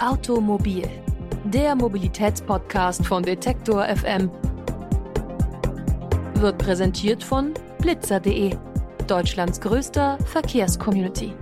Automobil, der Mobilitätspodcast von Detektor FM, wird präsentiert von blitzer.de, Deutschlands größter Verkehrscommunity.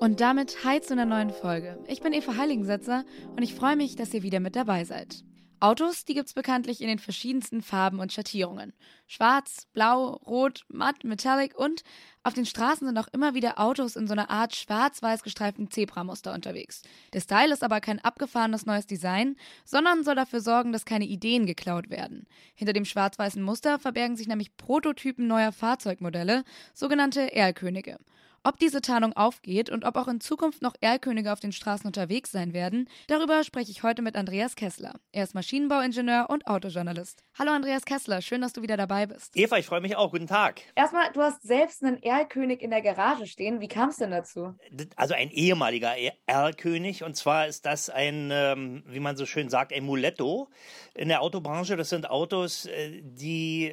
Und damit hi zu einer neuen Folge. Ich bin Eva Heiligensetzer und ich freue mich, dass ihr wieder mit dabei seid. Autos, die gibt es bekanntlich in den verschiedensten Farben und Schattierungen. Schwarz, blau, rot, matt, metallic und auf den Straßen sind auch immer wieder Autos in so einer Art schwarz-weiß gestreiften Zebramuster unterwegs. Der Style ist aber kein abgefahrenes neues Design, sondern soll dafür sorgen, dass keine Ideen geklaut werden. Hinter dem schwarz-weißen Muster verbergen sich nämlich Prototypen neuer Fahrzeugmodelle, sogenannte Erlkönige. Ob diese Tarnung aufgeht und ob auch in Zukunft noch Erlkönige auf den Straßen unterwegs sein werden, darüber spreche ich heute mit Andreas Kessler. Er ist Maschinenbauingenieur und Autojournalist. Hallo Andreas Kessler, schön, dass du wieder dabei bist. Eva, ich freue mich auch. Guten Tag. Erstmal, du hast selbst einen Erlkönig in der Garage stehen. Wie kam es denn dazu? Also ein ehemaliger Erlkönig und zwar ist das ein, ähm, wie man so schön sagt, ein Muletto in der Autobranche. Das sind Autos, äh, die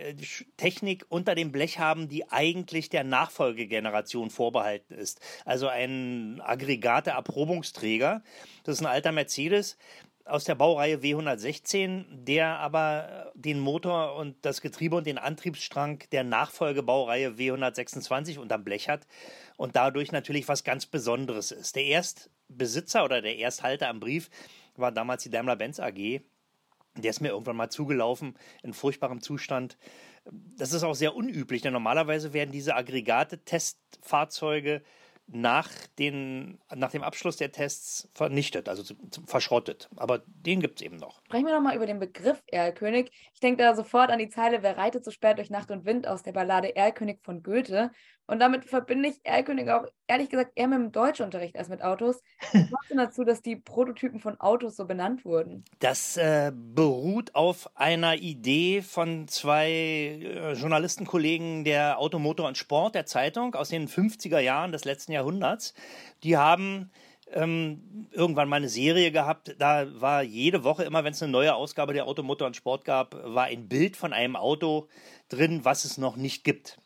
Technik unter dem Blech haben, die eigentlich der Nachfolgegeneration vorbereitet vorbehalten ist. Also ein Aggregate-Erprobungsträger. Das ist ein alter Mercedes aus der Baureihe W116, der aber den Motor und das Getriebe und den Antriebsstrang der Nachfolgebaureihe W126 unterm Blech hat und dadurch natürlich was ganz Besonderes ist. Der Erstbesitzer oder der Ersthalter am Brief war damals die Daimler-Benz AG. Der ist mir irgendwann mal zugelaufen in furchtbarem Zustand das ist auch sehr unüblich, denn normalerweise werden diese Aggregate Testfahrzeuge nach, den, nach dem Abschluss der Tests vernichtet, also verschrottet. Aber den gibt es eben noch. Sprechen wir nochmal über den Begriff Erlkönig. Ich denke da sofort an die Zeile, wer reitet so spät durch Nacht und Wind aus der Ballade Erlkönig von Goethe. Und damit verbinde ich Erlkönig auch ehrlich gesagt eher mit dem Deutschunterricht als mit Autos. Was macht denn dazu, dass die Prototypen von Autos so benannt wurden? Das äh, beruht auf einer Idee von zwei äh, Journalistenkollegen der Automotor und Sport der Zeitung aus den 50er Jahren des letzten Jahrhunderts. Die haben ähm, irgendwann mal eine Serie gehabt, da war jede Woche immer, wenn es eine neue Ausgabe der Automotor und Sport gab, war ein Bild von einem Auto drin, was es noch nicht gibt.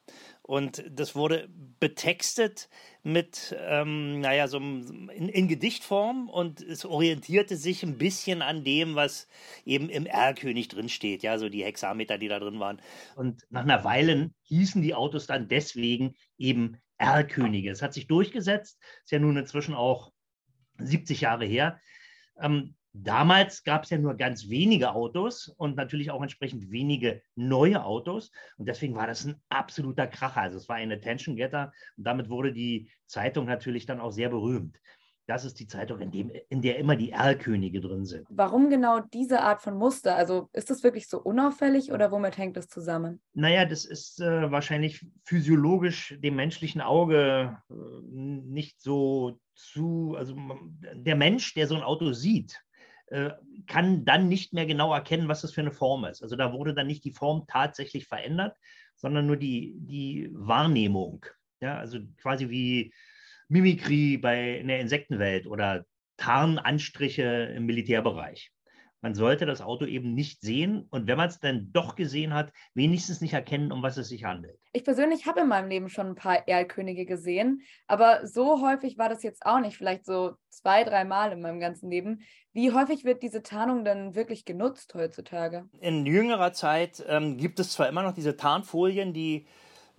Und das wurde betextet mit, ähm, naja, so in, in, Gedichtform und es orientierte sich ein bisschen an dem, was eben im Erlkönig drin steht, ja, so die Hexameter, die da drin waren. Und nach einer Weile hießen die Autos dann deswegen eben Erlkönige. Es hat sich durchgesetzt, ist ja nun inzwischen auch 70 Jahre her. Ähm, Damals gab es ja nur ganz wenige Autos und natürlich auch entsprechend wenige neue Autos. Und deswegen war das ein absoluter Kracher. Also es war ein Attention Getter und damit wurde die Zeitung natürlich dann auch sehr berühmt. Das ist die Zeitung, in, dem, in der immer die Erlkönige drin sind. Warum genau diese Art von Muster? Also ist das wirklich so unauffällig oder womit hängt das zusammen? Naja, das ist äh, wahrscheinlich physiologisch dem menschlichen Auge äh, nicht so zu, also der Mensch, der so ein Auto sieht, kann dann nicht mehr genau erkennen, was das für eine Form ist. Also da wurde dann nicht die Form tatsächlich verändert, sondern nur die, die Wahrnehmung. Ja, also quasi wie Mimikrie bei in der Insektenwelt oder Tarnanstriche im Militärbereich man sollte das Auto eben nicht sehen und wenn man es dann doch gesehen hat, wenigstens nicht erkennen, um was es sich handelt. Ich persönlich habe in meinem Leben schon ein paar Erlkönige gesehen, aber so häufig war das jetzt auch nicht, vielleicht so zwei, drei Mal in meinem ganzen Leben. Wie häufig wird diese Tarnung denn wirklich genutzt heutzutage? In jüngerer Zeit ähm, gibt es zwar immer noch diese Tarnfolien, die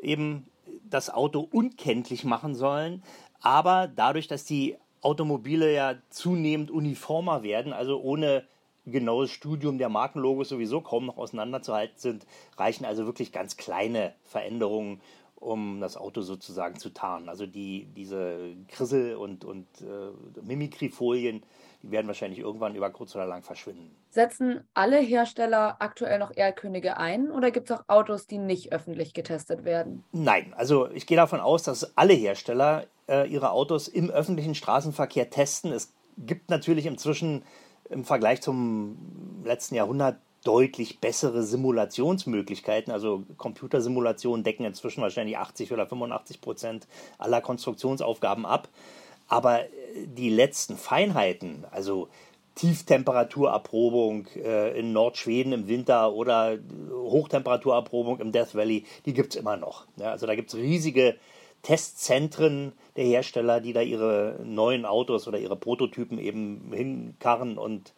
eben das Auto unkenntlich machen sollen, aber dadurch, dass die Automobile ja zunehmend uniformer werden, also ohne genaues Studium der Markenlogos sowieso kaum noch auseinanderzuhalten sind, reichen also wirklich ganz kleine Veränderungen, um das Auto sozusagen zu tarnen. Also die, diese Krissel- und, und äh, Mimikryfolien, die werden wahrscheinlich irgendwann über kurz oder lang verschwinden. Setzen alle Hersteller aktuell noch Erlkönige ein oder gibt es auch Autos, die nicht öffentlich getestet werden? Nein, also ich gehe davon aus, dass alle Hersteller äh, ihre Autos im öffentlichen Straßenverkehr testen. Es gibt natürlich inzwischen im Vergleich zum letzten Jahrhundert deutlich bessere Simulationsmöglichkeiten. Also Computersimulationen decken inzwischen wahrscheinlich 80 oder 85 Prozent aller Konstruktionsaufgaben ab. Aber äh, die letzten Feinheiten, also Tieftemperaturerprobung äh, in Nordschweden im Winter oder Hochtemperaturerprobung im Death Valley, die gibt es immer noch. Ja, also da gibt es riesige Testzentren der Hersteller, die da ihre neuen Autos oder ihre Prototypen eben hinkarren und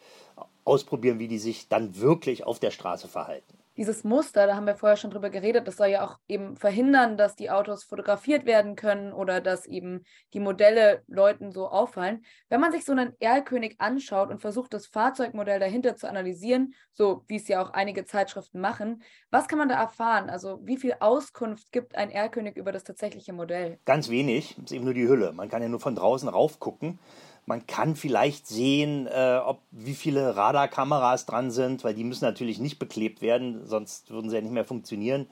ausprobieren, wie die sich dann wirklich auf der Straße verhalten dieses Muster, da haben wir vorher schon drüber geredet, das soll ja auch eben verhindern, dass die Autos fotografiert werden können oder dass eben die Modelle Leuten so auffallen. Wenn man sich so einen Erlkönig anschaut und versucht, das Fahrzeugmodell dahinter zu analysieren, so wie es ja auch einige Zeitschriften machen, was kann man da erfahren? Also wie viel Auskunft gibt ein Erlkönig über das tatsächliche Modell? Ganz wenig, es ist eben nur die Hülle. Man kann ja nur von draußen raufgucken. Man kann vielleicht sehen, äh, ob wie viele Radarkameras dran sind, weil die müssen natürlich nicht beklebt werden, sonst würden sie ja nicht mehr funktionieren.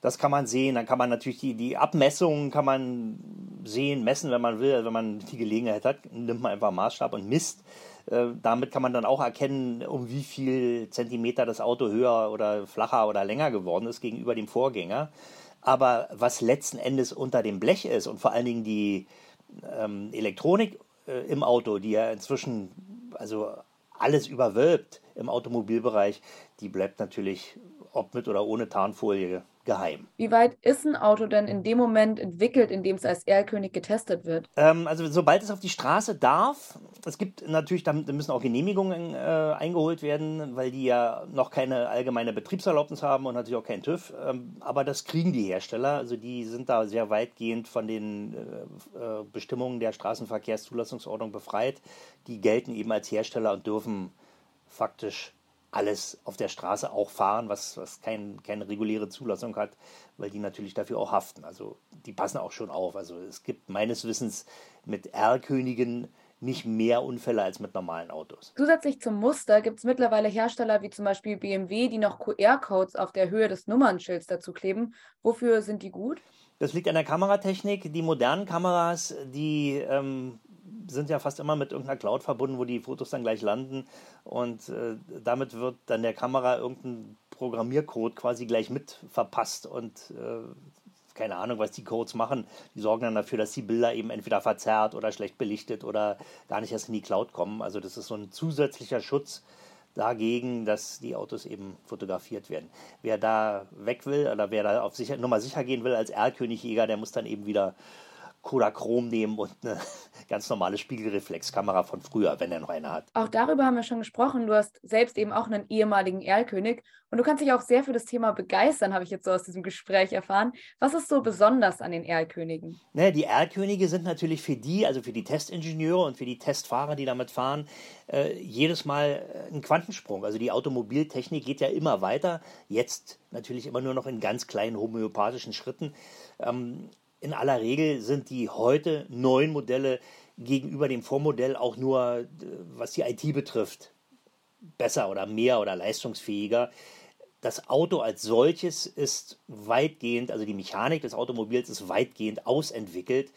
Das kann man sehen. Dann kann man natürlich die, die Abmessungen kann man sehen, messen, wenn man will. Also wenn man die Gelegenheit hat, nimmt man einfach Maßstab und misst. Äh, damit kann man dann auch erkennen, um wie viel Zentimeter das Auto höher oder flacher oder länger geworden ist gegenüber dem Vorgänger. Aber was letzten Endes unter dem Blech ist und vor allen Dingen die ähm, Elektronik äh, im Auto, die ja inzwischen also alles überwölbt im Automobilbereich, die bleibt natürlich, ob mit oder ohne Tarnfolie, geheim. Wie weit ist ein Auto denn in dem Moment entwickelt, in dem es als Erlkönig getestet wird? Ähm, also sobald es auf die Straße darf, es gibt natürlich, da müssen auch Genehmigungen äh, eingeholt werden, weil die ja noch keine allgemeine Betriebserlaubnis haben und natürlich auch keinen TÜV. Ähm, aber das kriegen die Hersteller, also die sind da sehr weitgehend von den äh, äh, Bestimmungen der Straßenverkehrszulassungsordnung befreit. Die gelten eben als Hersteller und dürfen faktisch alles auf der Straße auch fahren, was, was kein, keine reguläre Zulassung hat, weil die natürlich dafür auch haften. Also die passen auch schon auf. Also es gibt meines Wissens mit R-Königen nicht mehr Unfälle als mit normalen Autos. Zusätzlich zum Muster gibt es mittlerweile Hersteller wie zum Beispiel BMW, die noch QR-Codes auf der Höhe des Nummernschilds dazu kleben. Wofür sind die gut? Das liegt an der Kameratechnik. Die modernen Kameras, die ähm, sind ja fast immer mit irgendeiner Cloud verbunden, wo die Fotos dann gleich landen. Und äh, damit wird dann der Kamera irgendein Programmiercode quasi gleich mit verpasst. Und äh, keine Ahnung, was die Codes machen. Die sorgen dann dafür, dass die Bilder eben entweder verzerrt oder schlecht belichtet oder gar nicht erst in die Cloud kommen. Also das ist so ein zusätzlicher Schutz dagegen, dass die Autos eben fotografiert werden. Wer da weg will oder wer da auf sicher, Nummer sicher gehen will als Erlkönigjäger, der muss dann eben wieder Kodachrom nehmen und eine ganz normale Spiegelreflexkamera von früher, wenn er noch eine hat. Auch darüber haben wir schon gesprochen. Du hast selbst eben auch einen ehemaligen Erlkönig und du kannst dich auch sehr für das Thema begeistern, habe ich jetzt so aus diesem Gespräch erfahren. Was ist so besonders an den Erlkönigen? Naja, die Erlkönige sind natürlich für die, also für die Testingenieure und für die Testfahrer, die damit fahren, äh, jedes Mal ein Quantensprung. Also die Automobiltechnik geht ja immer weiter, jetzt natürlich immer nur noch in ganz kleinen homöopathischen Schritten. Ähm, in aller Regel sind die heute neuen Modelle gegenüber dem Vormodell auch nur, äh, was die IT betrifft, besser oder mehr oder leistungsfähiger. Das Auto als solches ist weitgehend, also die Mechanik des Automobils ist weitgehend ausentwickelt.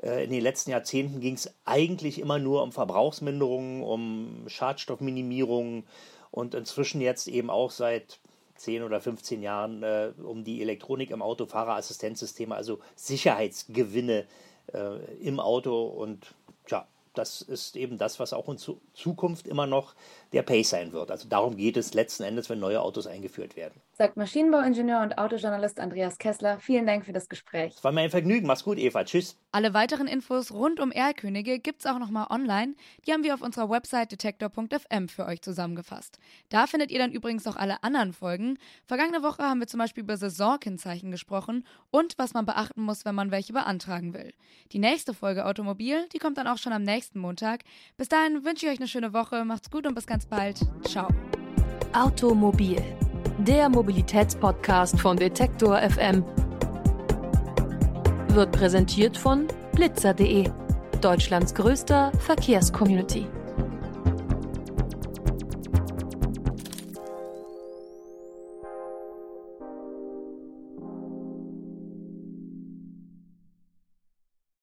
Äh, in den letzten Jahrzehnten ging es eigentlich immer nur um Verbrauchsminderungen, um Schadstoffminimierung und inzwischen jetzt eben auch seit 10 oder 15 Jahren äh, um die Elektronik im Auto, Fahrerassistenzsysteme, also Sicherheitsgewinne äh, im Auto. Und tja, das ist eben das, was auch in Zukunft immer noch der Pace sein wird. Also darum geht es letzten Endes, wenn neue Autos eingeführt werden. Sagt Maschinenbauingenieur und Autojournalist Andreas Kessler. Vielen Dank für das Gespräch. Es war mir ein Vergnügen. Mach's gut, Eva. Tschüss. Alle weiteren Infos rund um Erlkönige gibt's auch nochmal online. Die haben wir auf unserer Website detektor.fm für euch zusammengefasst. Da findet ihr dann übrigens auch alle anderen Folgen. Vergangene Woche haben wir zum Beispiel über Saisonkennzeichen gesprochen und was man beachten muss, wenn man welche beantragen will. Die nächste Folge Automobil, die kommt dann auch schon am nächsten Montag. Bis dahin wünsche ich euch eine schöne Woche. Macht's gut und bis ganz bald. Ciao. Automobil, der Mobilitätspodcast von Detektor FM, wird präsentiert von blitzer.de, Deutschlands größter Verkehrscommunity.